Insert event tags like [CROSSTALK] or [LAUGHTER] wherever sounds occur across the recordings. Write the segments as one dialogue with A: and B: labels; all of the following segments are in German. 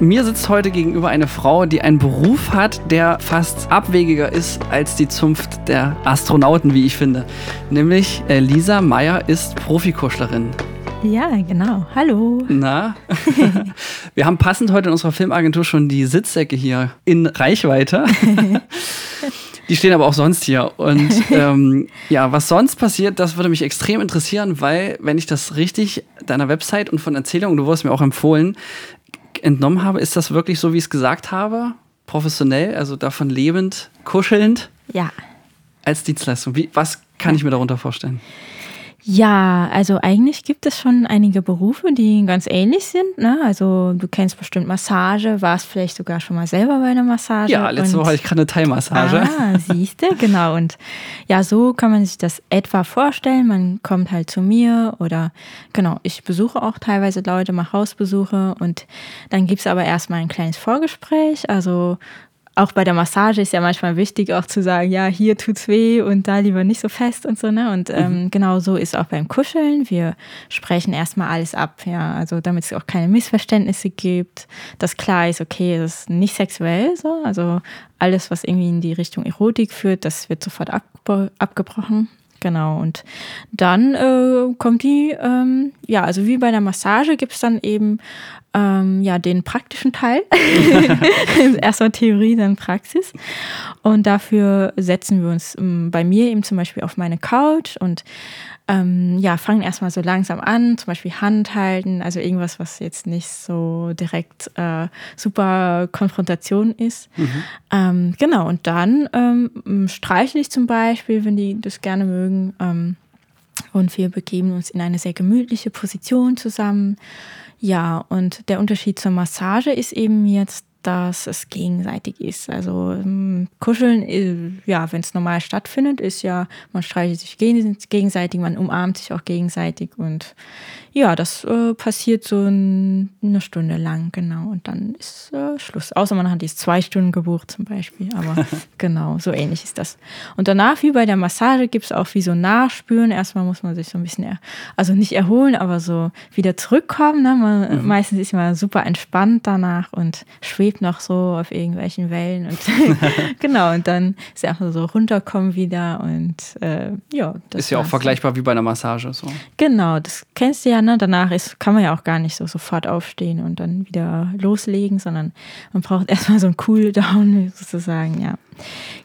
A: Mir sitzt heute gegenüber eine Frau, die einen Beruf hat, der fast abwegiger ist als die Zunft der Astronauten, wie ich finde. Nämlich äh, Lisa Meyer ist Profikuschlerin.
B: Ja, genau. Hallo.
A: Na, [LAUGHS] wir haben passend heute in unserer Filmagentur schon die Sitzsäcke hier in Reichweite. [LAUGHS] Die stehen aber auch sonst hier. Und ähm, ja, was sonst passiert, das würde mich extrem interessieren, weil, wenn ich das richtig deiner Website und von Erzählungen, du wurdest mir auch empfohlen, entnommen habe, ist das wirklich so, wie ich es gesagt habe? Professionell, also davon lebend, kuschelnd?
B: Ja.
A: Als Dienstleistung. Wie, was kann ich mir darunter vorstellen?
B: Ja, also eigentlich gibt es schon einige Berufe, die ganz ähnlich sind. Ne? Also du kennst bestimmt Massage, warst vielleicht sogar schon mal selber bei einer Massage.
A: Ja, letzte Woche hatte ich gerade eine Thai-Massage.
B: Ah, siehst du, genau. Und ja, so kann man sich das etwa vorstellen. Man kommt halt zu mir oder genau, ich besuche auch teilweise Leute, mache Hausbesuche und dann gibt es aber erstmal ein kleines Vorgespräch. Also auch bei der Massage ist ja manchmal wichtig, auch zu sagen, ja, hier tut's weh und da lieber nicht so fest und so, ne? Und ähm, mhm. genau so ist auch beim Kuscheln. Wir sprechen erstmal alles ab, ja, also damit es auch keine Missverständnisse gibt, dass klar ist, okay, das ist nicht sexuell so, also alles, was irgendwie in die Richtung Erotik führt, das wird sofort abge abgebrochen. Genau, und dann äh, kommt die, ähm, ja, also wie bei der Massage gibt es dann eben ähm, ja, den praktischen Teil. [LAUGHS] [LAUGHS] Erstmal Theorie, dann Praxis. Und dafür setzen wir uns ähm, bei mir eben zum Beispiel auf meine Couch und ähm, ja, fangen erstmal so langsam an, zum Beispiel Hand halten, also irgendwas, was jetzt nicht so direkt äh, super Konfrontation ist. Mhm. Ähm, genau, und dann ähm, streichle ich zum Beispiel, wenn die das gerne mögen. Ähm, und wir begeben uns in eine sehr gemütliche Position zusammen. Ja, und der Unterschied zur Massage ist eben jetzt, dass es gegenseitig ist. Also ähm, Kuscheln, ja, wenn es normal stattfindet, ist ja, man streichelt sich gegenseitig, man umarmt sich auch gegenseitig und ja, das äh, passiert so ein, eine Stunde lang, genau. Und dann ist äh, Schluss. Außer man hat jetzt zwei Stunden gebucht zum Beispiel. Aber [LAUGHS] genau, so ähnlich ist das. Und danach, wie bei der Massage, gibt es auch wie so Nachspüren. Erstmal muss man sich so ein bisschen, also nicht erholen, aber so wieder zurückkommen. Ne? Man, mhm. Meistens ist man super entspannt danach und schwebt noch so auf irgendwelchen Wellen. Und [LAUGHS] [LAUGHS] genau, und dann ist einfach so runterkommen wieder. Und äh, ja,
A: das ist ja auch vergleichbar wie bei einer Massage. So.
B: Genau, das kennst du ja ne? Danach ist, kann man ja auch gar nicht so sofort aufstehen und dann wieder loslegen, sondern man braucht [LAUGHS] erstmal so einen Cooldown sozusagen, ja.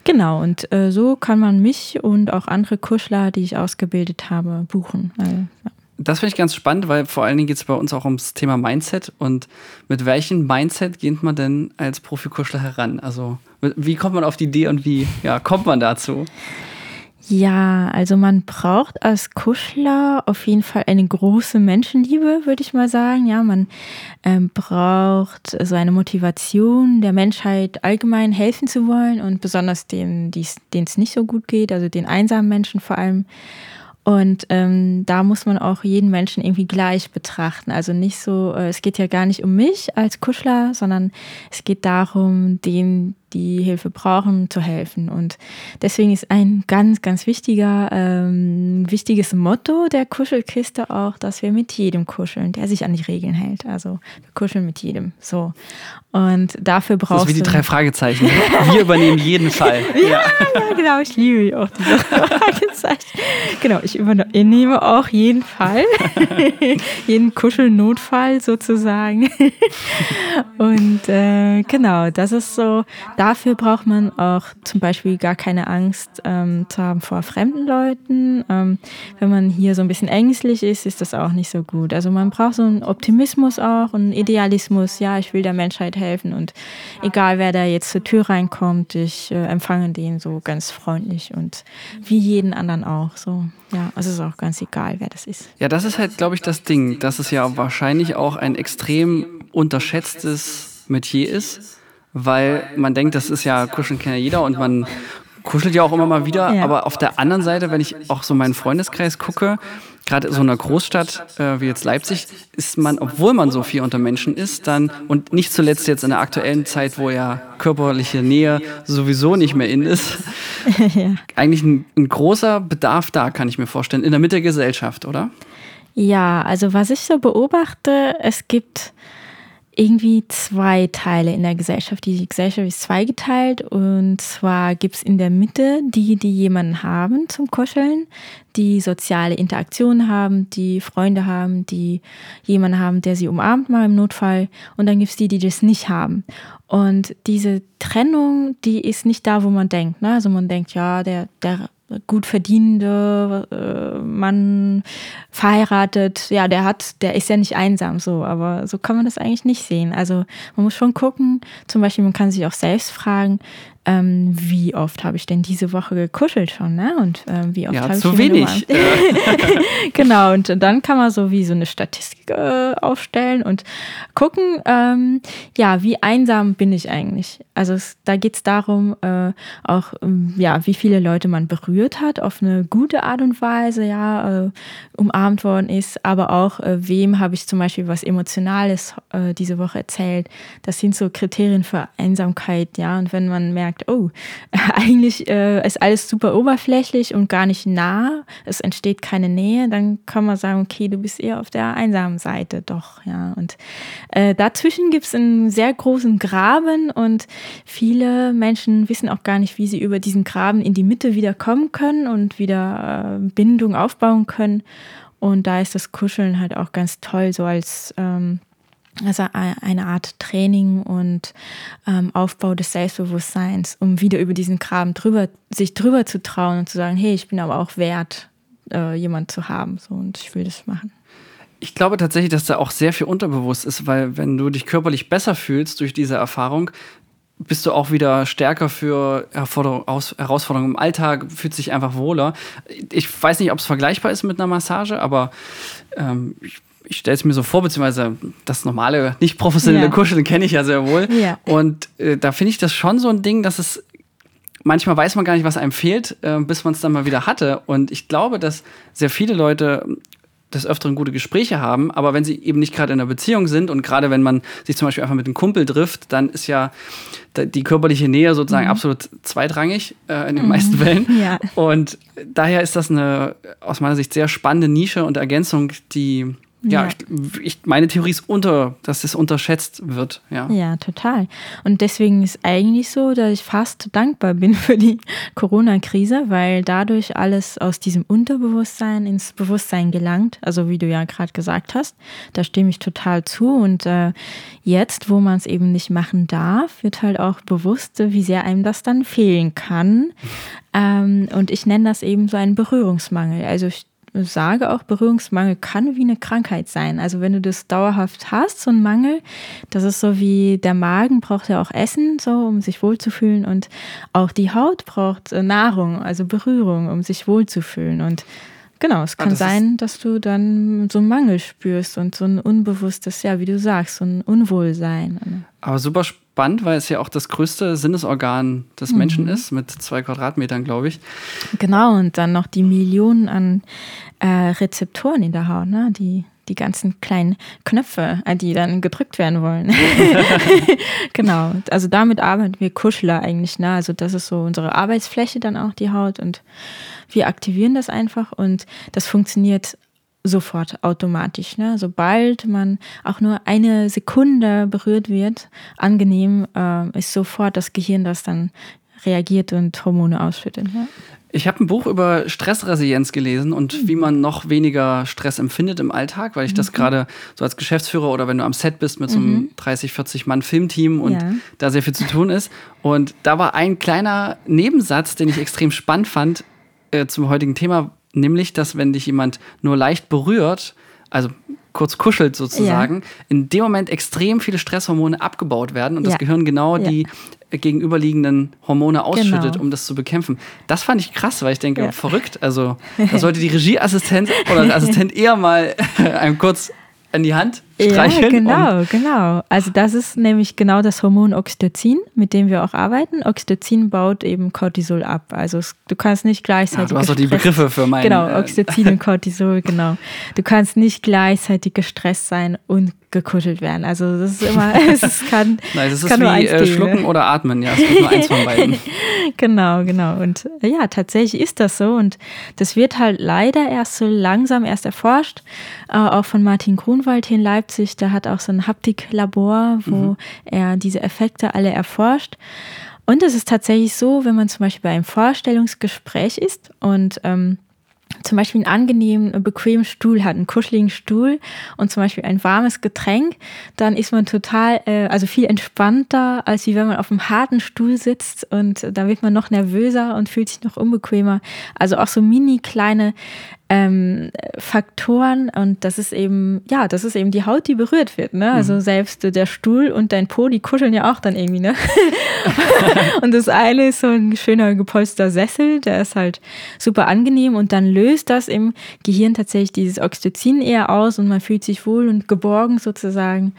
B: Genau, und äh, so kann man mich und auch andere Kuschler, die ich ausgebildet habe, buchen. Also, ja.
A: Das finde ich ganz spannend, weil vor allen Dingen geht es bei uns auch ums Thema Mindset. Und mit welchem Mindset geht man denn als Profikuschler heran? Also, wie kommt man auf die Idee und wie ja, kommt man dazu?
B: Ja, also man braucht als Kuschler auf jeden Fall eine große Menschenliebe, würde ich mal sagen. Ja, man ähm, braucht so eine Motivation, der Menschheit allgemein helfen zu wollen und besonders denen, denen es nicht so gut geht, also den einsamen Menschen vor allem. Und ähm, da muss man auch jeden Menschen irgendwie gleich betrachten. Also nicht so, äh, es geht ja gar nicht um mich als Kuschler, sondern es geht darum, denen, die Hilfe brauchen, zu helfen. Und deswegen ist ein ganz, ganz wichtiger, ähm, wichtiges Motto der Kuschelkiste auch, dass wir mit jedem kuscheln, der sich an die Regeln hält. Also wir kuscheln mit jedem. So. Und dafür brauchst du.
A: Das ist wie die drei Fragezeichen. Wir übernehmen jeden Fall. [LAUGHS]
B: ja, ja, genau. Ich liebe auch diese [LAUGHS] Fragezeichen. Genau, ich übernehme auch jeden Fall. [LAUGHS] jeden Kuschelnotfall sozusagen. Und äh, genau, das ist so, dafür braucht man auch zum Beispiel gar keine Angst ähm, zu haben vor fremden Leuten. Ähm, wenn man hier so ein bisschen ängstlich ist, ist das auch nicht so gut. Also man braucht so einen Optimismus auch, einen Idealismus. Ja, ich will der Menschheit helfen und egal wer da jetzt zur Tür reinkommt, ich äh, empfange den so ganz freundlich und wie jeden anderen auch. So, ja, also es ist auch ganz egal, wer das ist.
A: Ja, das ist halt, glaube ich, das Ding, dass es ja wahrscheinlich auch ein extrem unterschätztes Metier ist weil man denkt, das ist ja, kuscheln kann ja jeder und man kuschelt ja auch immer mal wieder. Ja. Aber auf der anderen Seite, wenn ich auch so meinen Freundeskreis gucke, gerade so einer Großstadt äh, wie jetzt Leipzig, ist man, obwohl man so viel unter Menschen ist, dann und nicht zuletzt jetzt in der aktuellen Zeit, wo ja körperliche Nähe sowieso nicht mehr in ist, [LAUGHS] ja. eigentlich ein, ein großer Bedarf da, kann ich mir vorstellen, in der Mitte der Gesellschaft, oder?
B: Ja, also was ich so beobachte, es gibt irgendwie zwei Teile in der Gesellschaft. Die Gesellschaft ist zweigeteilt und zwar gibt es in der Mitte die, die jemanden haben zum Kuscheln, die soziale Interaktion haben, die Freunde haben, die jemanden haben, der sie umarmt mal im Notfall und dann gibt es die, die das nicht haben. Und diese Trennung, die ist nicht da, wo man denkt. Ne? Also man denkt, ja, der, der gut verdienende äh, Mann verheiratet, ja, der hat, der ist ja nicht einsam so, aber so kann man das eigentlich nicht sehen. Also man muss schon gucken, zum Beispiel, man kann sich auch selbst fragen, ähm, wie oft habe ich denn diese Woche gekuschelt schon, ne? Und ähm, wie oft
A: ja,
B: habe ich
A: zu wenig. [LAUGHS] [LAUGHS]
B: genau, und dann kann man so wie so eine Statistik äh, aufstellen und gucken, ähm, ja, wie einsam bin ich eigentlich? Also es, da geht es darum, äh, auch ähm, ja, wie viele Leute man berührt hat auf eine gute Art und Weise, ja, äh, umarmt worden ist, aber auch äh, wem habe ich zum Beispiel was Emotionales äh, diese Woche erzählt. Das sind so Kriterien für Einsamkeit, ja. Und wenn man merkt merkt, oh, [LAUGHS] eigentlich äh, ist alles super oberflächlich und gar nicht nah, es entsteht keine Nähe, dann kann man sagen, okay, du bist eher auf der einsamen Seite, doch, ja. Und äh, dazwischen gibt es einen sehr großen Graben und viele Menschen wissen auch gar nicht, wie sie über diesen Graben in die Mitte wieder kommen können und wieder äh, Bindung aufbauen können. Und da ist das Kuscheln halt auch ganz toll, so als ähm, also eine Art Training und ähm, Aufbau des Selbstbewusstseins, um wieder über diesen Graben drüber, sich drüber zu trauen und zu sagen, hey, ich bin aber auch wert, äh, jemand zu haben. So, und ich will das machen.
A: Ich glaube tatsächlich, dass da auch sehr viel unterbewusst ist, weil wenn du dich körperlich besser fühlst durch diese Erfahrung, bist du auch wieder stärker für Herausforderungen im Alltag, fühlt sich einfach wohler. Ich weiß nicht, ob es vergleichbar ist mit einer Massage, aber ähm, ich ich stelle es mir so vor, beziehungsweise das normale, nicht professionelle ja. Kuscheln kenne ich ja sehr wohl. Ja. Und äh, da finde ich das schon so ein Ding, dass es manchmal weiß man gar nicht, was einem fehlt, äh, bis man es dann mal wieder hatte. Und ich glaube, dass sehr viele Leute des Öfteren gute Gespräche haben, aber wenn sie eben nicht gerade in einer Beziehung sind und gerade wenn man sich zum Beispiel einfach mit einem Kumpel trifft, dann ist ja die körperliche Nähe sozusagen mhm. absolut zweitrangig äh, in den mhm. meisten Fällen. Ja. Und daher ist das eine aus meiner Sicht sehr spannende Nische und Ergänzung, die ja, ja. Ich, ich, meine Theorie ist unter, dass es unterschätzt wird. Ja.
B: ja, total. Und deswegen ist eigentlich so, dass ich fast dankbar bin [LAUGHS] für die Corona-Krise, weil dadurch alles aus diesem Unterbewusstsein ins Bewusstsein gelangt. Also wie du ja gerade gesagt hast, da stimme ich total zu. Und äh, jetzt, wo man es eben nicht machen darf, wird halt auch bewusst, wie sehr einem das dann fehlen kann. [LAUGHS] Ähm, und ich nenne das eben so einen Berührungsmangel. Also ich sage auch, Berührungsmangel kann wie eine Krankheit sein. Also wenn du das dauerhaft hast, so ein Mangel, das ist so wie der Magen braucht ja auch Essen, so um sich wohlzufühlen und auch die Haut braucht äh, Nahrung, also Berührung, um sich wohlzufühlen und Genau, es ah, kann ah, das sein, dass du dann so einen Mangel spürst und so ein unbewusstes, ja, wie du sagst, so ein Unwohlsein.
A: Aber super spannend, weil es ja auch das größte Sinnesorgan des mhm. Menschen ist, mit zwei Quadratmetern, glaube ich.
B: Genau, und dann noch die Millionen an äh, Rezeptoren in der Haut, ne? die die ganzen kleinen Knöpfe, äh, die dann gedrückt werden wollen. [LAUGHS] genau. Also damit arbeiten wir Kuschler eigentlich. Ne? Also das ist so unsere Arbeitsfläche dann auch die Haut und wir aktivieren das einfach und das funktioniert sofort automatisch. Ne? Sobald man auch nur eine Sekunde berührt wird, angenehm, äh, ist sofort das Gehirn, das dann reagiert und Hormone ausschüttet. Ja?
A: Ich habe ein Buch über Stressresilienz gelesen und mhm. wie man noch weniger Stress empfindet im Alltag, weil ich das mhm. gerade so als Geschäftsführer oder wenn du am Set bist mit so einem mhm. 30, 40 Mann Filmteam und ja. da sehr viel zu tun ist. Und da war ein kleiner Nebensatz, den ich extrem spannend fand äh, zum heutigen Thema, nämlich, dass wenn dich jemand nur leicht berührt, also kurz kuschelt sozusagen, ja. in dem Moment extrem viele Stresshormone abgebaut werden und ja. das Gehirn genau ja. die gegenüberliegenden Hormone ausschüttet, genau. um das zu bekämpfen. Das fand ich krass, weil ich denke, verrückt. Also [LAUGHS] da sollte die Regieassistent oder der Assistent eher mal [LAUGHS] einem kurz an die Hand streicheln.
B: Ja, genau, genau. Also das ist nämlich genau das Hormon Oxytocin, mit dem wir auch arbeiten. Oxytocin baut eben Cortisol ab. Also du kannst nicht gleichzeitig. Ja,
A: du hast doch die Begriffe für meinen.
B: Genau, äh, Oxytocin und Cortisol, [LAUGHS] genau. Du kannst nicht gleichzeitig gestresst sein und gekuschelt werden. Also das ist immer, [LAUGHS] es kann.
A: Nein, es ist kann wie äh, Schlucken ne? oder Atmen, ja. Es gibt nur eins von [LAUGHS] beiden.
B: genau, genau. Und äh, ja, tatsächlich ist das so. Und das wird halt leider erst so langsam erst erforscht, äh, auch von Martin Grunwald hier in Leipzig Leipzig, der hat auch so ein Haptiklabor, wo mhm. er diese Effekte alle erforscht. Und es ist tatsächlich so, wenn man zum Beispiel bei einem Vorstellungsgespräch ist und ähm, zum Beispiel einen angenehmen, bequemen Stuhl hat, einen kuscheligen Stuhl und zum Beispiel ein warmes Getränk, dann ist man total, äh, also viel entspannter, als wie wenn man auf einem harten Stuhl sitzt und da wird man noch nervöser und fühlt sich noch unbequemer. Also auch so mini kleine ähm, Faktoren und das ist eben, ja, das ist eben die Haut, die berührt wird. Ne? Also mhm. selbst der Stuhl und dein Po, die kuscheln ja auch dann irgendwie. Ne? [LAUGHS] und das eine ist so ein schöner gepolster Sessel, der ist halt super angenehm und dann löst das im Gehirn tatsächlich dieses Oxytocin eher aus und man fühlt sich wohl und geborgen sozusagen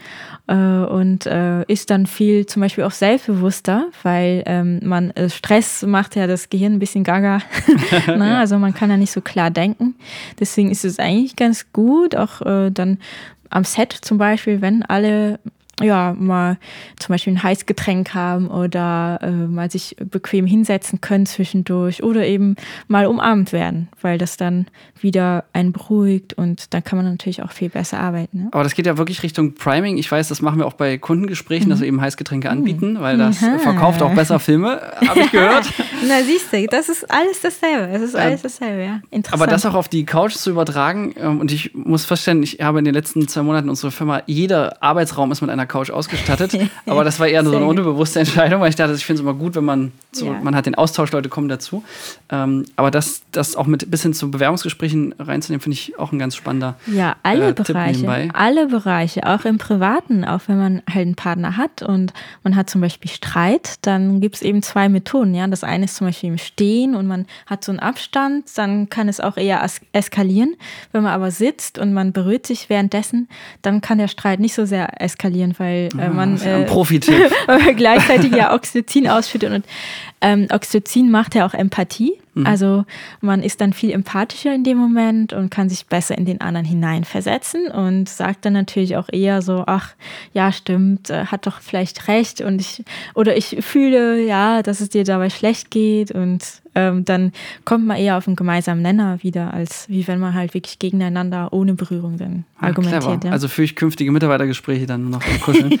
B: äh, und äh, ist dann viel zum Beispiel auch selbstbewusster, weil ähm, man äh, Stress macht ja das Gehirn ein bisschen gaga. [LAUGHS] ne? [LAUGHS] ja. Also man kann ja nicht so klar denken. Deswegen ist es eigentlich ganz gut, auch äh, dann am Set zum Beispiel, wenn alle ja, mal zum Beispiel ein Heißgetränk haben oder äh, mal sich bequem hinsetzen können zwischendurch oder eben mal umarmt werden, weil das dann wieder einen beruhigt und dann kann man natürlich auch viel besser arbeiten. Ne?
A: Aber das geht ja wirklich Richtung Priming. Ich weiß, das machen wir auch bei Kundengesprächen, mhm. dass wir eben Heißgetränke anbieten, weil das Aha. verkauft auch besser Filme, habe ich [LAUGHS] gehört. [LAUGHS]
B: Na siehst du, das ist alles dasselbe. Es ist ähm, alles dasselbe, ja.
A: Interessant. Aber das auch auf die Couch zu übertragen ähm, und ich muss feststellen, ich habe in den letzten zwei Monaten unsere Firma, jeder Arbeitsraum ist mit einer Couch ausgestattet. [LAUGHS] Aber das war eher so eine unbewusste Entscheidung, weil ich dachte, ich finde es immer gut, wenn man so, ja. man hat den Austausch, Leute kommen dazu. Ähm, aber das, das auch mit bis hin zu Bewerbungsgesprächen reinzunehmen, finde ich auch ein ganz spannender
B: Ja, alle äh, Bereiche. Alle Bereiche, auch im Privaten, auch wenn man halt einen Partner hat und man hat zum Beispiel Streit, dann gibt es eben zwei Methoden. Ja? Das eine ist zum Beispiel im Stehen und man hat so einen Abstand, dann kann es auch eher eskalieren. Wenn man aber sitzt und man berührt sich währenddessen, dann kann der Streit nicht so sehr eskalieren, weil äh, man,
A: äh, Profi-Tipp. [LAUGHS]
B: gleichzeitig ja Oxytocin ausschüttet. Und ähm, Oxytocin macht ja auch Empathie. Mhm. Also man ist dann viel empathischer in dem Moment und kann sich besser in den anderen hineinversetzen und sagt dann natürlich auch eher so, ach ja, stimmt, äh, hat doch vielleicht recht und ich oder ich fühle ja, dass es dir dabei schlecht geht und ähm, dann kommt man eher auf einen gemeinsamen Nenner wieder, als wie wenn man halt wirklich gegeneinander ohne Berührung dann ah, argumentiert. Ja.
A: Also führe ich künftige Mitarbeitergespräche dann nur noch im Kuscheln. [LAUGHS]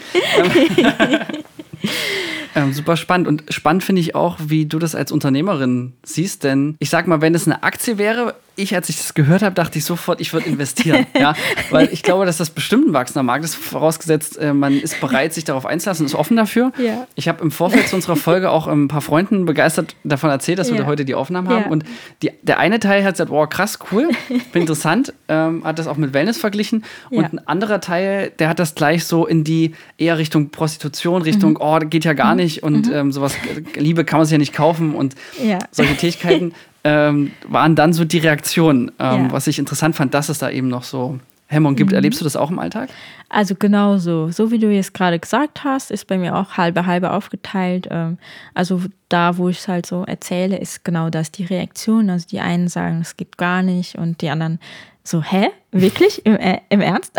A: [LAUGHS] Ähm, super spannend. Und spannend finde ich auch, wie du das als Unternehmerin siehst. Denn ich sag mal, wenn es eine Aktie wäre, ich, als ich das gehört habe, dachte ich sofort, ich würde investieren. [LAUGHS] ja? Weil ich glaube, dass das bestimmt ein wachsender Markt ist, vorausgesetzt, äh, man ist bereit, sich darauf einzulassen, ist offen dafür. Ja. Ich habe im Vorfeld zu unserer Folge auch ein paar Freunden begeistert davon erzählt, dass ja. wir heute die Aufnahmen haben. Ja. Und die, der eine Teil hat gesagt, wow, krass, cool, [LAUGHS] bin interessant, ähm, hat das auch mit Wellness verglichen. Und ein anderer Teil, der hat das gleich so in die eher Richtung Prostitution, Richtung, mhm. oh, geht ja gar mhm. Nicht und mhm. ähm, sowas, Liebe kann man sich ja nicht kaufen und solche Tätigkeiten [LAUGHS] ähm, waren dann so die Reaktionen, ähm, ja. was ich interessant fand, dass es da eben noch so Hemmungen gibt. Mhm. Erlebst du das auch im Alltag?
B: Also genau so. So wie du jetzt gerade gesagt hast, ist bei mir auch halbe halbe aufgeteilt. Ähm, also da, wo ich es halt so erzähle, ist genau das die Reaktion. Also die einen sagen, es geht gar nicht und die anderen so, hä? Wirklich? Im, äh, im Ernst?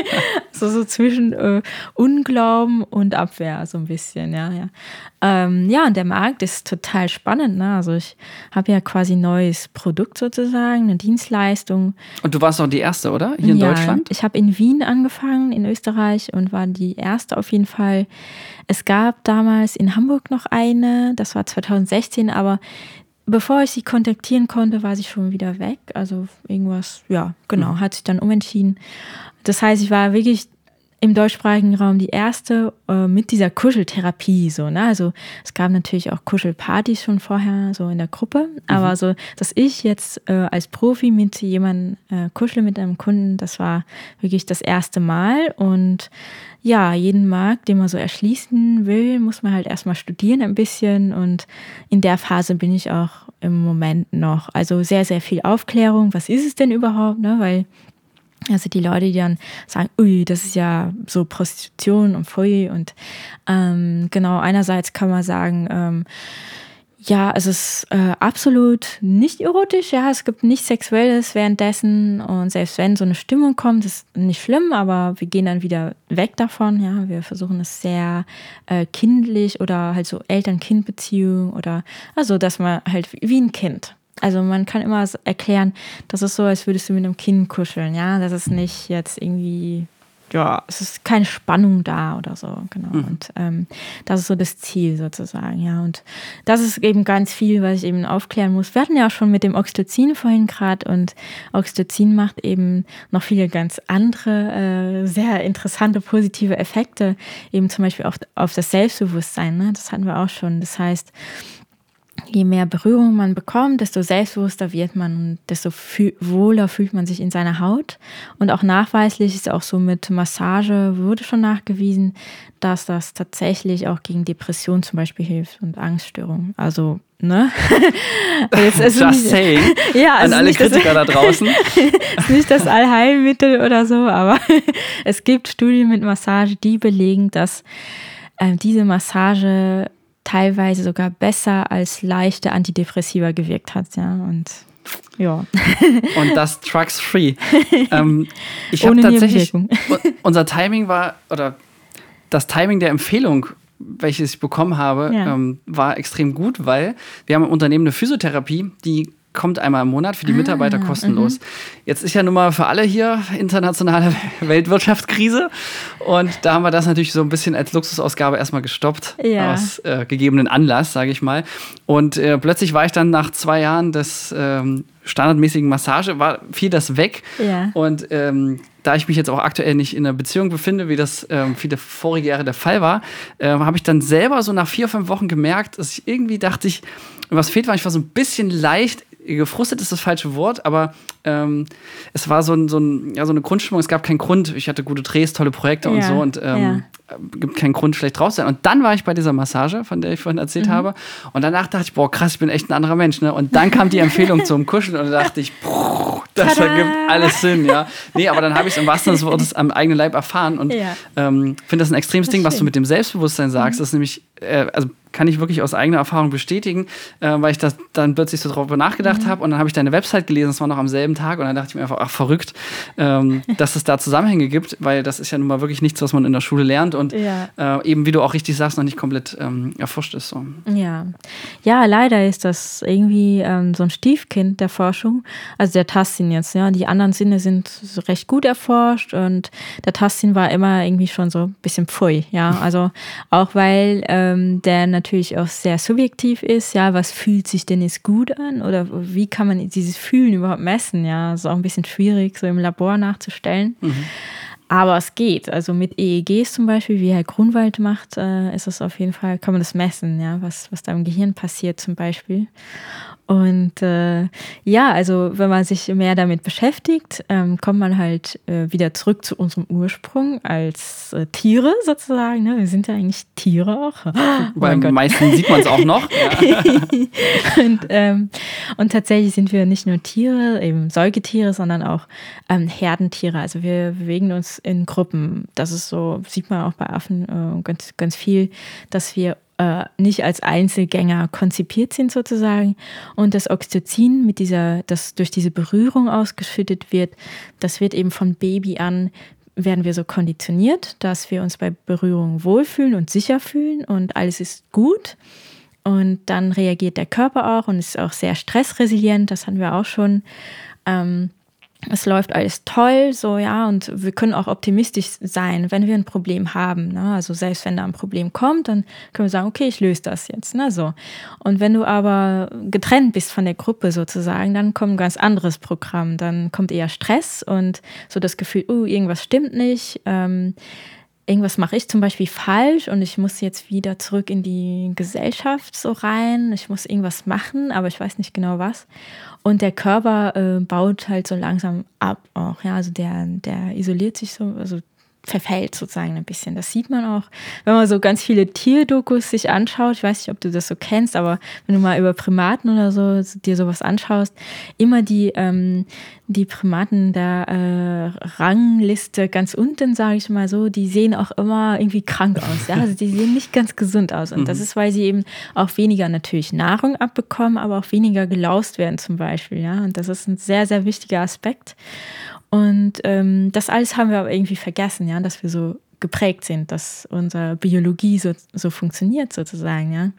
B: [LAUGHS] so, so zwischen äh, Unglauben und Abwehr, so ein bisschen, ja, ja. Ähm, ja, und der Markt ist total spannend. Ne? Also ich habe ja quasi ein neues Produkt sozusagen, eine Dienstleistung.
A: Und du warst auch die erste, oder? Hier in
B: ja,
A: Deutschland?
B: Ich habe in Wien angefangen, in Österreich, und war die erste auf jeden Fall. Es gab damals in Hamburg noch eine, das war 2016, aber bevor ich sie kontaktieren konnte, war sie schon wieder weg. Also irgendwas, ja, genau, mhm. hat sich dann umentschieden. Das heißt, ich war wirklich im deutschsprachigen Raum die erste äh, mit dieser Kuscheltherapie so ne? Also es gab natürlich auch Kuschelpartys schon vorher so in der Gruppe. Mhm. aber so dass ich jetzt äh, als Profi mit jemandem äh, kuschle mit einem Kunden das war wirklich das erste Mal. Und ja jeden Markt den man so erschließen will muss man halt erstmal studieren ein bisschen. Und in der Phase bin ich auch im Moment noch. Also sehr sehr viel Aufklärung. Was ist es denn überhaupt ne? Weil also die Leute, die dann sagen, ui, das ist ja so Prostitution und Pfui. Und ähm, genau, einerseits kann man sagen, ähm, ja, es ist äh, absolut nicht erotisch, ja, es gibt nichts Sexuelles währenddessen. Und selbst wenn so eine Stimmung kommt, ist nicht schlimm, aber wir gehen dann wieder weg davon, ja, wir versuchen es sehr äh, kindlich oder halt so Eltern-Kind-Beziehung oder also, dass man halt wie ein Kind, also man kann immer erklären, das ist so, als würdest du mit einem Kind kuscheln, ja. Das ist nicht jetzt irgendwie ja, es ist keine Spannung da oder so, genau. Mhm. Und ähm, das ist so das Ziel sozusagen, ja. Und das ist eben ganz viel, was ich eben aufklären muss. Wir hatten ja auch schon mit dem Oxytocin vorhin gerade und Oxytocin macht eben noch viele ganz andere, äh, sehr interessante positive Effekte, eben zum Beispiel auf, auf das Selbstbewusstsein, ne? das hatten wir auch schon. Das heißt, je mehr Berührung man bekommt, desto selbstbewusster wird man und desto fühl wohler fühlt man sich in seiner Haut. Und auch nachweislich ist auch so mit Massage wurde schon nachgewiesen, dass das tatsächlich auch gegen Depression zum Beispiel hilft und Angststörungen. Also, ne? [LAUGHS]
A: Jetzt ist Just nicht, saying. [LAUGHS] ja, also An alle Kritiker das, da draußen. [LAUGHS]
B: ist nicht das Allheilmittel oder so, aber es gibt Studien mit Massage, die belegen, dass äh, diese Massage teilweise sogar besser als leichte Antidepressiva gewirkt hat. Ja, und ja. [LAUGHS]
A: Und das Trucks Free. [LAUGHS] ähm, ich habe tatsächlich. Unser Timing war, oder das Timing der Empfehlung, welches ich bekommen habe, ja. ähm, war extrem gut, weil wir haben im Unternehmen eine Physiotherapie, die kommt einmal im Monat für die Mitarbeiter ah, kostenlos. Mhm. Jetzt ist ja nun mal für alle hier internationale [LAUGHS] Weltwirtschaftskrise und da haben wir das natürlich so ein bisschen als Luxusausgabe erstmal gestoppt ja. aus äh, gegebenen Anlass, sage ich mal. Und äh, plötzlich war ich dann nach zwei Jahren des ähm, standardmäßigen Massage, war fiel das weg ja. und ähm, da ich mich jetzt auch aktuell nicht in einer Beziehung befinde, wie das ähm, viele vorige Jahre der Fall war, äh, habe ich dann selber so nach vier, fünf Wochen gemerkt, dass ich irgendwie dachte ich, was fehlt war, ich war so ein bisschen leicht gefrustet ist das falsche Wort, aber ähm, es war so, ein, so, ein, ja, so eine Grundstimmung. Es gab keinen Grund. Ich hatte gute Drehs, tolle Projekte ja, und so und ähm, ja. gibt keinen Grund, schlecht drauf zu sein. Und dann war ich bei dieser Massage, von der ich vorhin erzählt mhm. habe. Und danach dachte ich, boah, krass, ich bin echt ein anderer Mensch. Ne? Und dann kam die Empfehlung zum Kuscheln und da dachte ich, das Tada! ergibt alles Sinn, ja. Nee, aber dann habe ich es im wahrsten Sinne des Wortes am eigenen Leib erfahren und ja. ähm, finde das ein extremes das Ding, was du mit dem Selbstbewusstsein sagst. Mhm. Das ist nämlich, äh, also kann ich wirklich aus eigener Erfahrung bestätigen, äh, weil ich das dann plötzlich so darüber nachgedacht mhm. habe und dann habe ich deine Website gelesen, das war noch am selben Tag und dann dachte ich mir einfach, ach verrückt, ähm, [LAUGHS] dass es da Zusammenhänge gibt, weil das ist ja nun mal wirklich nichts, was man in der Schule lernt und ja. äh, eben, wie du auch richtig sagst, noch nicht komplett ähm, erforscht ist. So.
B: Ja. ja, leider ist das irgendwie ähm, so ein Stiefkind der Forschung, also der Tastsinn jetzt, ja, die anderen Sinne sind recht gut erforscht und der Tastsinn war immer irgendwie schon so ein bisschen pfui, ja, also auch weil ähm, der natürlich auch sehr subjektiv ist. Ja, was fühlt sich denn jetzt gut an? Oder wie kann man dieses Fühlen überhaupt messen? Ja, ist auch ein bisschen schwierig, so im Labor nachzustellen. Mhm. Aber es geht. Also mit EEGs zum Beispiel, wie Herr Grunwald macht, äh, ist es auf jeden Fall, kann man das messen, ja, was, was da im Gehirn passiert zum Beispiel. Und äh, ja, also wenn man sich mehr damit beschäftigt, ähm, kommt man halt äh, wieder zurück zu unserem Ursprung als äh, Tiere sozusagen. Ne? Wir sind ja eigentlich Tiere auch. [LAUGHS] Oh
A: Beim meisten sieht man es auch noch. [LAUGHS] Ja.
B: und, ähm, und tatsächlich sind wir nicht nur Tiere, eben Säugetiere, sondern auch ähm, Herdentiere. Also wir bewegen uns in Gruppen. Das ist so, sieht man auch bei Affen äh, ganz, ganz viel, dass wir äh, nicht als Einzelgänger konzipiert sind sozusagen. Und das Oxytocin, mit dieser, das durch diese Berührung ausgeschüttet wird, das wird eben von Baby an werden wir so konditioniert, dass wir uns bei Berührung wohlfühlen und sicher fühlen und alles ist gut. Und dann reagiert der Körper auch und ist auch sehr stressresilient, das hatten wir auch schon. Ähm, es läuft alles toll, so ja, und wir können auch optimistisch sein, wenn wir ein Problem haben. Ne? Also selbst wenn da ein Problem kommt, dann können wir sagen, okay, ich löse das jetzt. Ne? So. Und wenn du aber getrennt bist von der Gruppe sozusagen, dann kommt ein ganz anderes Programm. Dann kommt eher Stress und so das Gefühl, uh, irgendwas stimmt nicht. Ähm, irgendwas mache ich zum Beispiel falsch und ich muss jetzt wieder zurück in die Gesellschaft so rein. Ich muss irgendwas machen, aber ich weiß nicht genau was. Und der Körper äh, baut halt so langsam ab auch. Ja, also der, der isoliert sich so, also verfällt sozusagen ein bisschen. Das sieht man auch, wenn man so ganz viele Tierdokus sich anschaut. Ich weiß nicht, ob du das so kennst, aber wenn du mal über Primaten oder so dir sowas anschaust, immer die, ähm, die Primaten der äh, Rangliste ganz unten, sage ich mal so, die sehen auch immer irgendwie krank aus. Ja? Also die sehen nicht ganz gesund aus. Und mhm. das ist, weil sie eben auch weniger natürlich Nahrung abbekommen, aber auch weniger gelaust werden zum Beispiel. Ja? Und das ist ein sehr, sehr wichtiger Aspekt. Und ähm, das alles haben wir aber irgendwie vergessen, ja, dass wir so geprägt sind, dass unsere Biologie so, so funktioniert sozusagen, ja.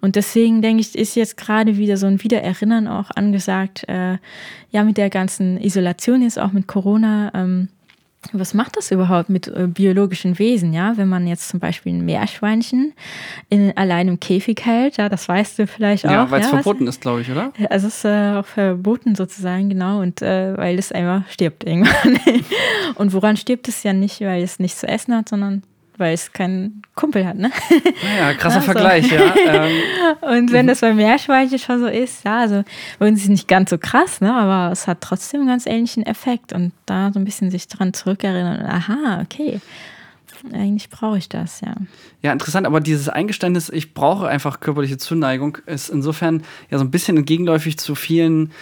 B: Und deswegen denke ich, ist jetzt gerade wieder so ein Wiedererinnern auch angesagt, äh, ja, mit der ganzen Isolation jetzt auch mit Corona, ähm, was macht das überhaupt mit äh, biologischen Wesen, ja? Wenn man jetzt zum Beispiel ein Meerschweinchen in, allein im Käfig hält, ja, das weißt du vielleicht auch.
A: Ja, weil es
B: ja,
A: verboten ist, glaube ich, oder?
B: Also es ist äh, auch verboten sozusagen, genau, und äh, weil es einfach stirbt irgendwann. [LAUGHS] und woran stirbt es ja nicht, weil es nichts zu essen hat, sondern weil es keinen Kumpel hat, ne?
A: Naja, krasser [LAUGHS] also. Vergleich, ja. Ähm. [LAUGHS]
B: Und wenn das bei Meerschweinchen schon so ist, ja, also bei uns ist es nicht ganz so krass, ne? Aber es hat trotzdem einen ganz ähnlichen Effekt und da so ein bisschen sich dran zurückerinnern, aha, okay. Eigentlich brauche ich das, ja.
A: Ja, interessant, aber dieses Eingeständnis, ich brauche einfach körperliche Zuneigung, ist insofern ja so ein bisschen entgegenläufig zu vielen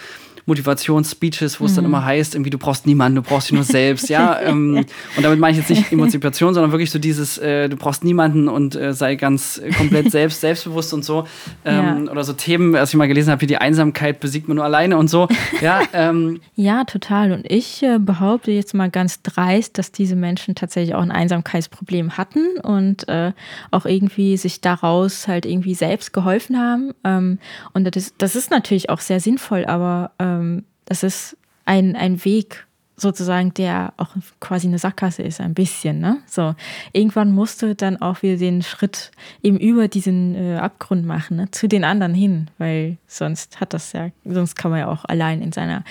A: Motivationsspeeches, wo es mhm. dann immer heißt, irgendwie, du brauchst niemanden, du brauchst dich nur selbst, ja. [LAUGHS] Ähm, und damit meine ich jetzt nicht Emanzipation, sondern wirklich so dieses, äh, du brauchst niemanden und äh, sei ganz äh, komplett selbst, selbstbewusst und so. Ähm, ja. Oder so Themen, als ich mal gelesen habe, wie die Einsamkeit besiegt man nur alleine und so. Ja, ähm. [LAUGHS]
B: ja total. Und ich äh, behaupte jetzt mal ganz dreist, dass diese Menschen tatsächlich auch ein Einsamkeitsproblem hatten und äh, auch irgendwie sich daraus halt irgendwie selbst geholfen haben. Ähm, und das ist, das ist natürlich auch sehr sinnvoll, aber ähm, das ist ein, ein Weg sozusagen, der auch quasi eine Sackgasse ist, ein bisschen. Ne? So, irgendwann musst du dann auch wieder den Schritt eben über diesen äh, Abgrund machen, ne? zu den anderen hin, weil sonst hat das ja, sonst kann man ja auch allein in seiner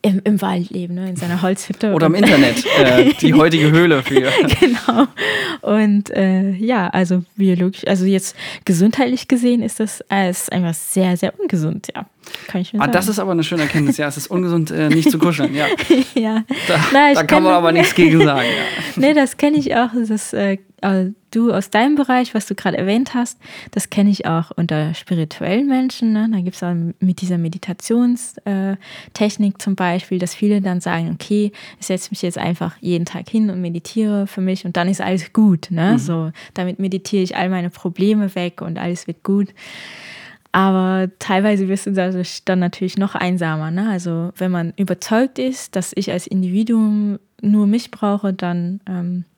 B: im, im Wald leben, ne? in seiner [LAUGHS] Holzhütte.
A: Oder im Internet, [LAUGHS] äh, die heutige Höhle für. [LAUGHS]
B: genau. Und äh, ja, also biologisch, also jetzt gesundheitlich gesehen ist das äh, ist einfach sehr, sehr ungesund, ja. Kann ich mir
A: ah,
B: sagen.
A: Das ist aber eine schöne Erkenntnis, ja. Es ist ungesund, äh, nicht zu kuscheln, ja. [LAUGHS]
B: ja.
A: Da, Na, da kann man aber nichts gegen sagen, ja. [LAUGHS]
B: nee, das kenne ich auch. Das äh, äh, du aus deinem Bereich, was du gerade erwähnt hast, das kenne ich auch unter spirituellen Menschen. Ne? Da gibt es auch mit dieser Meditationstechnik zum Beispiel, dass viele dann sagen, okay, ich setze mich jetzt einfach jeden Tag hin und meditiere für mich und dann ist alles gut. Ne? Mhm. So, damit meditiere ich all meine Probleme weg und alles wird gut. Aber teilweise wirst du dadurch dann natürlich noch einsamer. Ne? Also wenn man überzeugt ist, dass ich als Individuum nur mich brauche, dann ähm, äh,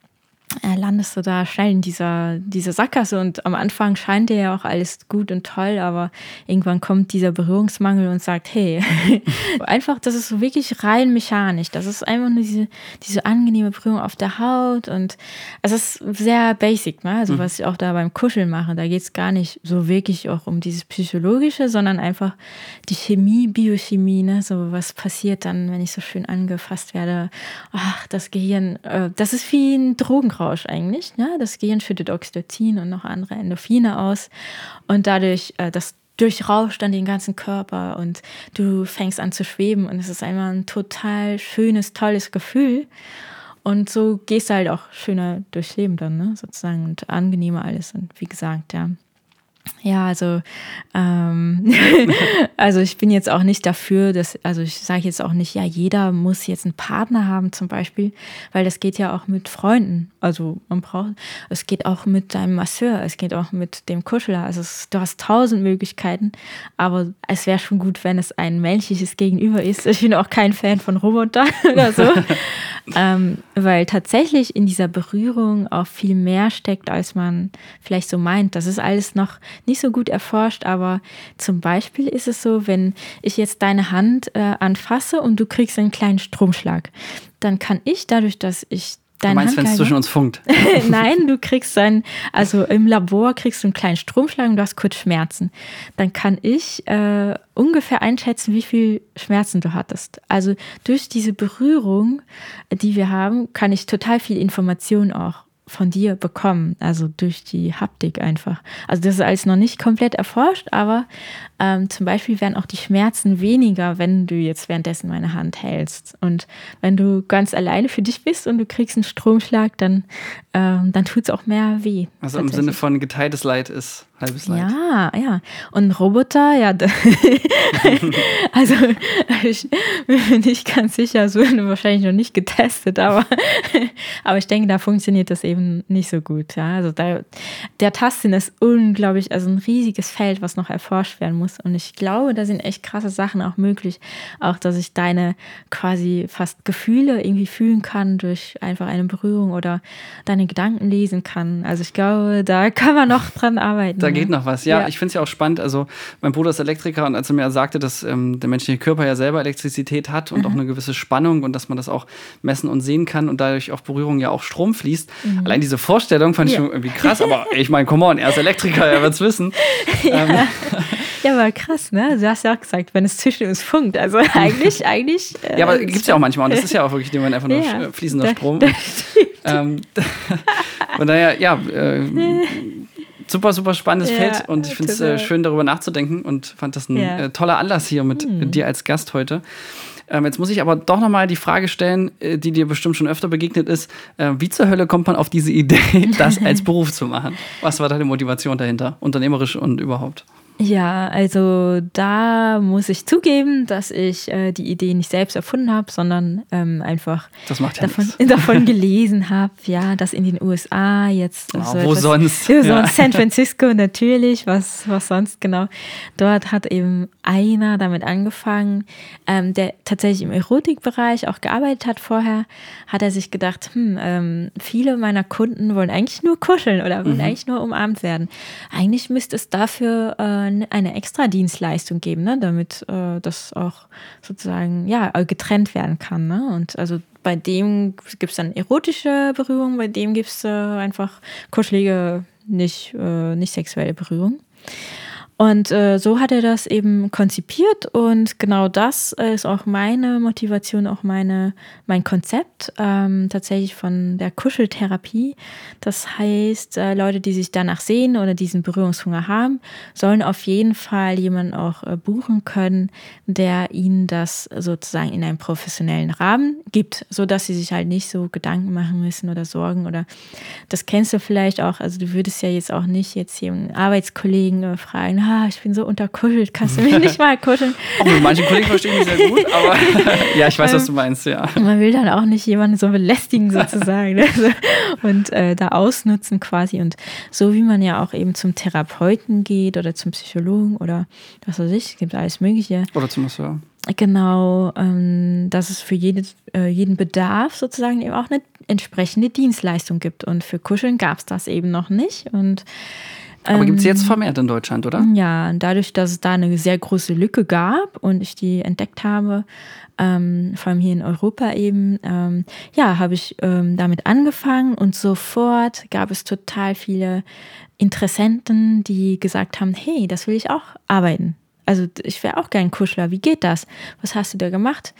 B: landest du da schnell in dieser, dieser Sackgasse und am Anfang scheint dir ja auch alles gut und toll, aber irgendwann kommt dieser Berührungsmangel und sagt, hey, [LAUGHS] einfach, das ist so wirklich rein mechanisch. Das ist einfach nur diese, diese angenehme Berührung auf der Haut und es ist sehr basic, ne? also mhm. was ich auch da beim Kuscheln mache, da geht es gar nicht so wirklich auch um dieses Psychologische, sondern einfach die Chemie, Biochemie, ne? so was passiert dann, wenn ich so schön angefasst werde. Ach, das Gehirn, äh, das ist wie ein Drogenrausch Austausch eigentlich. Ne? Das Gehirn schüttet Oxytocin und noch andere Endorphine aus. Und dadurch, äh, das durchrauscht dann den ganzen Körper und du fängst an zu schweben und es ist einfach ein total schönes, tolles Gefühl. Und so gehst du halt auch schöner durchs Leben dann, ne? sozusagen, und angenehmer alles. Und wie gesagt, ja. Ja, also, ähm, [LAUGHS] also ich bin jetzt auch nicht dafür, dass, also ich sage jetzt auch nicht, ja, jeder muss jetzt einen Partner haben zum Beispiel, weil das geht ja auch mit Freunden. Also man braucht, es geht auch mit deinem Masseur, es geht auch mit dem Kuschler. Also es, du hast tausend Möglichkeiten, aber es wäre schon gut, wenn es ein menschliches Gegenüber ist. Ich bin auch kein Fan von Robotern [LAUGHS] oder so, [LAUGHS] ähm, weil tatsächlich in dieser Berührung auch viel mehr steckt, als man vielleicht so meint. Das ist alles noch nicht so gut erforscht, aber zum Beispiel ist es so, wenn ich jetzt deine Hand äh, anfasse und du kriegst einen kleinen Stromschlag, dann kann ich dadurch, dass ich deine
A: du meinst, wenn es zwischen uns funkt? [LAUGHS]
B: Nein, du kriegst dann, also im Labor kriegst du einen kleinen Stromschlag und du hast kurz Schmerzen. Dann kann ich äh, ungefähr einschätzen, wie viel Schmerzen du hattest. Also durch diese Berührung, die wir haben, kann ich total viel Information auch von dir bekommen, also durch die Haptik einfach. Also das ist alles noch nicht komplett erforscht, aber ähm, zum Beispiel werden auch die Schmerzen weniger, wenn du jetzt währenddessen meine Hand hältst. Und wenn du ganz alleine für dich bist und du kriegst einen Stromschlag, dann, ähm, dann tut es auch mehr weh.
A: Also im Sinne von geteiltes Leid ist halbes Leid.
B: Ja, ja. Und Roboter, ja. [LAUGHS] also ich bin nicht ganz sicher, es wurde wahrscheinlich noch nicht getestet, aber, [LAUGHS] aber ich denke, da funktioniert das eben nicht so gut. Ja. Also da, der Tastsinn ist unglaublich, also ein riesiges Feld, was noch erforscht werden muss. Und ich glaube, da sind echt krasse Sachen auch möglich. Auch, dass ich deine quasi fast Gefühle irgendwie fühlen kann durch einfach eine Berührung oder deine Gedanken lesen kann. Also ich glaube, da kann man noch dran arbeiten.
A: Da da geht noch was. Ja, ja. ich finde es ja auch spannend. Also, mein Bruder ist Elektriker und als er mir sagte, dass ähm, der menschliche Körper ja selber Elektrizität hat und mhm. auch eine gewisse Spannung und dass man das auch messen und sehen kann und dadurch auf Berührung ja auch Strom fließt. Mhm. Allein diese Vorstellung fand ich schon irgendwie krass, aber [LAUGHS] ich meine, come on, er ist Elektriker, er wird es wissen. [LAUGHS]
B: ja. Ähm. ja, aber krass, ne? Du hast ja auch gesagt, wenn es zwischen uns funkt. Also [LAUGHS] eigentlich, eigentlich.
A: Äh, ja, aber gibt es ja auch manchmal und das ist ja auch wirklich einfach nur ja, fließender Strom. ähm, von daher, ja, äh, super, super spannendes ja, Feld und ich finde es äh, schön, darüber nachzudenken und fand das ein ja. äh, toller Anlass hier mit hm. dir als Gast heute. Ähm, jetzt muss ich aber doch nochmal die Frage stellen, äh, die dir bestimmt schon öfter begegnet ist. Äh, wie zur Hölle kommt man auf diese Idee, [LAUGHS] das als Beruf zu machen? Was war deine Motivation dahinter, unternehmerisch und überhaupt?
B: Ja, also da muss ich zugeben, dass ich äh, die Idee nicht selbst erfunden habe, sondern ähm, einfach
A: ja
B: davon, [LAUGHS] davon, [LAUGHS] gelesen habe, ja, dass in den USA jetzt.
A: Oh, so wo sonst?
B: Ja. sonst San Francisco natürlich, was, was sonst genau. Dort hat eben einer damit angefangen, ähm, der tatsächlich im Erotikbereich auch gearbeitet hat vorher, hat er sich gedacht, hm, ähm, viele meiner Kunden wollen eigentlich nur kuscheln oder wollen mhm. eigentlich nur umarmt werden. Eigentlich müsste es dafür äh, eine extra Dienstleistung geben, ne, damit äh, das auch sozusagen ja, getrennt werden kann. Ne? Und also bei dem gibt es dann erotische Berührung, bei dem gibt es äh, einfach kuschelige, nicht, äh, nicht sexuelle Berührung. Und äh, so hat er das eben konzipiert und genau das ist auch meine Motivation, auch meine, mein Konzept ähm, tatsächlich von der Kuscheltherapie. Das heißt, äh, Leute, die sich danach sehen oder diesen Berührungshunger haben, sollen auf jeden Fall jemanden auch äh, buchen können, der ihnen das sozusagen in einem professionellen Rahmen gibt, sodass sie sich halt nicht so Gedanken machen müssen oder Sorgen oder das kennst du vielleicht auch, also du würdest ja jetzt auch nicht jetzt hier einen Arbeitskollegen äh, fragen, ah, ich bin so unterkuschelt, kannst du mich nicht mal kuscheln? [LAUGHS]
A: Auch mit manchen Kollegen verstehe ich mich sehr gut, aber [LAUGHS] ja, ich weiß, was du meinst, ja.
B: Man will dann auch nicht jemanden so belästigen sozusagen ne? [LAUGHS] und äh, da ausnutzen quasi und so wie man ja auch eben zum Therapeuten geht oder zum Psychologen oder was weiß ich, es gibt alles mögliche.
A: Oder zum Masseur.
B: Genau, ähm, dass es für jede, äh, jeden Bedarf sozusagen eben auch eine entsprechende Dienstleistung gibt. Und für Kuscheln gab es das eben noch nicht. Und
A: aber gibt es jetzt ähm, vermehrt in Deutschland, oder?
B: Ja, dadurch, dass es da eine sehr große Lücke gab und ich die entdeckt habe, ähm, vor allem hier in Europa eben, ähm, ja, habe ich ähm, damit angefangen und sofort gab es total viele Interessenten, die gesagt haben, hey, das will ich auch arbeiten also ich wäre auch gern Kuschler. Wie geht das? Was hast du da gemacht?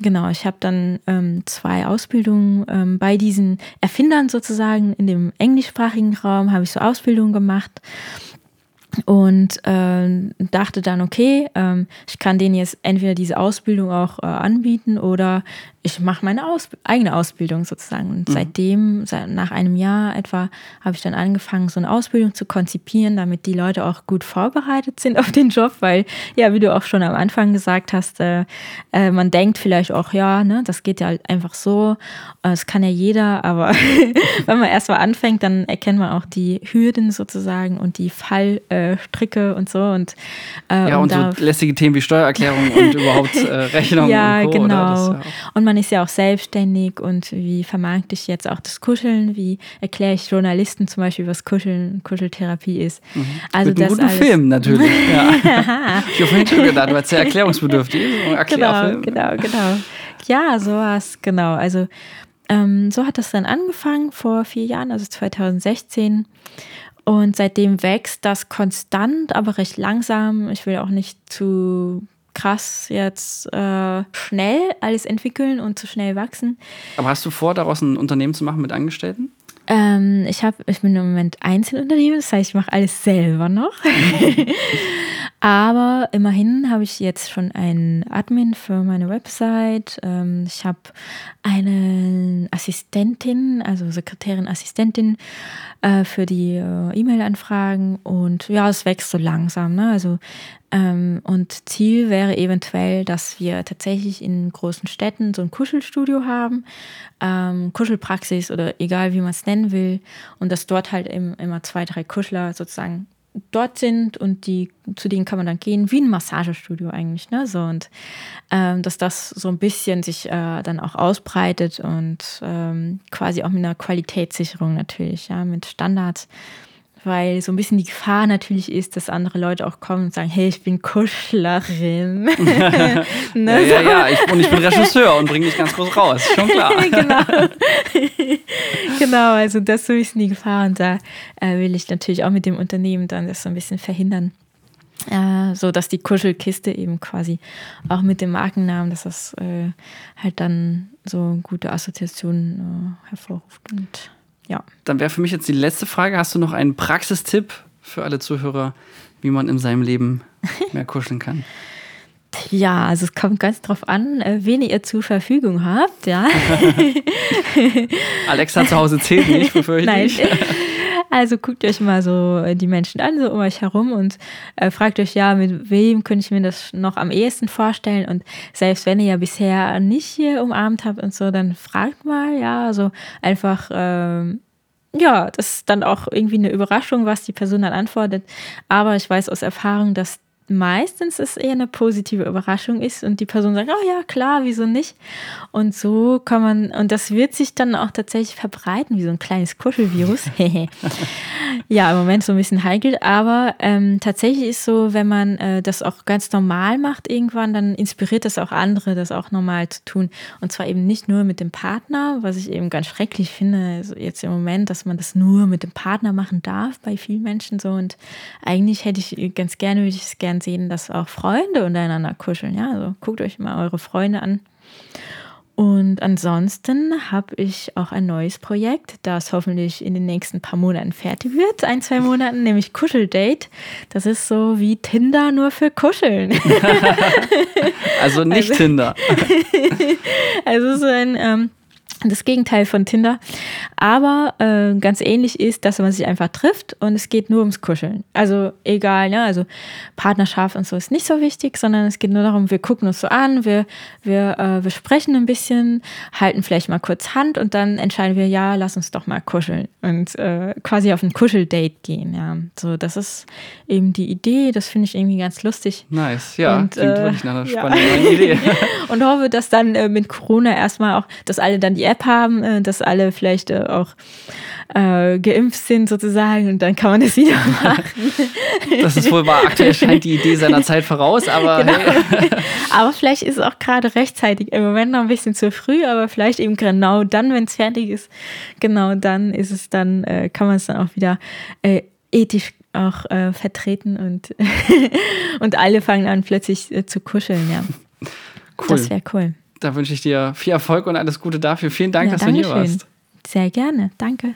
B: Genau, ich habe dann ähm, zwei Ausbildungen ähm, bei diesen Erfindern sozusagen in dem englischsprachigen Raum habe ich so Ausbildungen gemacht und äh, dachte dann, okay, ähm, ich kann denen jetzt entweder diese Ausbildung auch äh, anbieten oder ich mache meine Aus eigene Ausbildung sozusagen. Und mhm. seitdem, seit, nach einem Jahr etwa, habe ich dann angefangen, so eine Ausbildung zu konzipieren, damit die Leute auch gut vorbereitet sind [LAUGHS] auf den Job, weil, ja, wie du auch schon am Anfang gesagt hast, äh, äh, man denkt vielleicht auch, ja, ne, das geht ja halt einfach so, äh, das kann ja jeder, aber [LAUGHS] wenn man erst mal anfängt, dann erkennt man auch die Hürden sozusagen und die Fallstricke und so. Und,
A: äh, ja, und, und so lästige Themen wie Steuererklärung und [LAUGHS] überhaupt äh, Rechnung
B: ja,
A: und
B: Co. Genau. Ja und man man ist ja auch selbstständig und wie vermarkte ich jetzt auch das Kuscheln? Wie erkläre ich Journalisten zum Beispiel, was Kuscheln, Kuscheltherapie ist?
A: Mhm. Also Mit das einem guten alles. Film natürlich. [LAUGHS] ja. [LAUGHS] ich habe vorhin schon gedacht, du warst sehr erklärungsbedürftig.
B: Genau, genau, genau. Ja, sowas, genau. Also ähm, so hat das dann angefangen vor vier Jahren, also 2016. Und seitdem wächst das konstant, aber recht langsam. Ich will auch nicht zu krass jetzt äh, schnell alles entwickeln und zu schnell wachsen.
A: Aber hast du vor, daraus ein Unternehmen zu machen mit Angestellten?
B: Ähm, ich, hab, ich bin im Moment Einzelunternehmen, das heißt, ich mache alles selber noch. [LAUGHS] Aber immerhin habe ich jetzt schon einen Admin für meine Website. Ähm, ich habe eine Assistentin, also Sekretärin, Assistentin äh, für die äh, E-Mail-Anfragen. Und ja, es wächst so langsam. Ne? Also, und Ziel wäre eventuell, dass wir tatsächlich in großen Städten so ein Kuschelstudio haben, ähm, Kuschelpraxis oder egal wie man es nennen will. Und dass dort halt immer zwei, drei Kuschler sozusagen dort sind und die, zu denen kann man dann gehen, wie ein Massagestudio eigentlich, ne? So und ähm, dass das so ein bisschen sich äh, dann auch ausbreitet und ähm, quasi auch mit einer Qualitätssicherung natürlich, ja, mit Standards weil so ein bisschen die Gefahr natürlich ist, dass andere Leute auch kommen und sagen, hey, ich bin Kuschlerin. [LAUGHS]
A: ne? Ja, ja, ja, ich, und ich bin [LAUGHS] Regisseur und bringe dich ganz groß raus, schon klar. [LAUGHS]
B: genau. genau, also das ist so ein bisschen die Gefahr und da äh, will ich natürlich auch mit dem Unternehmen dann das so ein bisschen verhindern. Äh, so dass die Kuschelkiste eben quasi auch mit dem Markennamen, dass das äh, halt dann so gute Assoziationen äh, hervorruft. Und ja.
A: Dann wäre für mich jetzt die letzte Frage: Hast du noch einen Praxistipp für alle Zuhörer, wie man in seinem Leben [LAUGHS] mehr kuscheln kann?
B: Ja, also es kommt ganz drauf an, äh, wen ihr zur Verfügung habt, ja. [LAUGHS]
A: Alexa zu Hause zählt nicht, befürchte [LAUGHS] Nein. ich.
B: Also guckt euch mal so äh, die Menschen an, so um euch herum und äh, fragt euch ja, mit wem könnte ich mir das noch am ehesten vorstellen. Und selbst wenn ihr ja bisher nicht hier umarmt habt und so, dann fragt mal, ja, also einfach. Ähm, ja, das ist dann auch irgendwie eine Überraschung, was die Person dann antwortet. Aber ich weiß aus Erfahrung, dass meistens es eher eine positive Überraschung ist und die Person sagt, oh ja, klar, wieso nicht? Und so kann man, und das wird sich dann auch tatsächlich verbreiten, wie so ein kleines Kuschelvirus. [LAUGHS] [LAUGHS] ja, im Moment so ein bisschen heikel, aber ähm, tatsächlich ist so, wenn man äh, das auch ganz normal macht irgendwann, dann inspiriert das auch andere, das auch normal zu tun. Und zwar eben nicht nur mit dem Partner, was ich eben ganz schrecklich finde, also jetzt im Moment, dass man das nur mit dem Partner machen darf bei vielen Menschen so. Und eigentlich hätte ich ganz gerne, würde ich es gerne gern sehen, dass auch Freunde untereinander kuscheln. Ja, also guckt euch mal eure Freunde an. Und ansonsten habe ich auch ein neues Projekt, das hoffentlich in den nächsten paar Monaten fertig wird. Ein, zwei Monaten, nämlich Kuscheldate. Das ist so wie Tinder nur für Kuscheln. [LAUGHS]
A: also nicht also, Tinder. [LAUGHS]
B: also so ein ähm, das Gegenteil von Tinder. Aber äh, ganz ähnlich ist, dass man sich einfach trifft und es geht nur ums Kuscheln. Also egal, ne? also Partnerschaft und so ist nicht so wichtig, sondern es geht nur darum, wir gucken uns so an, wir, wir, äh, wir sprechen ein bisschen, halten vielleicht mal kurz Hand und dann entscheiden wir, ja, lass uns doch mal kuscheln und äh, quasi auf ein Kuscheldate gehen. Ja, so das ist eben die Idee. Das finde ich irgendwie ganz lustig.
A: Nice, ja, und, klingt äh, wirklich nach einer [LAUGHS] spannenden ja. Idee. [LAUGHS]
B: und hoffe, dass dann äh, mit Corona erstmal auch, dass alle dann die App App haben, äh, dass alle vielleicht äh, auch äh, geimpft sind sozusagen und dann kann man das wieder [LAUGHS] machen.
A: Das ist wohl wahr. Aktuell [LAUGHS] scheint die Idee seiner Zeit voraus, aber genau. hey. [LAUGHS]
B: Aber vielleicht ist es auch gerade rechtzeitig. Im Moment noch ein bisschen zu früh, aber vielleicht eben genau dann, wenn es fertig ist, genau dann ist es dann, äh, kann man es dann auch wieder äh, ethisch auch äh, vertreten und, und alle fangen an plötzlich äh, zu kuscheln, ja. Cool. Das wäre cool
A: da wünsche ich dir viel Erfolg und alles Gute dafür. Vielen Dank, ja, dass du hier warst.
B: Sehr gerne. Danke.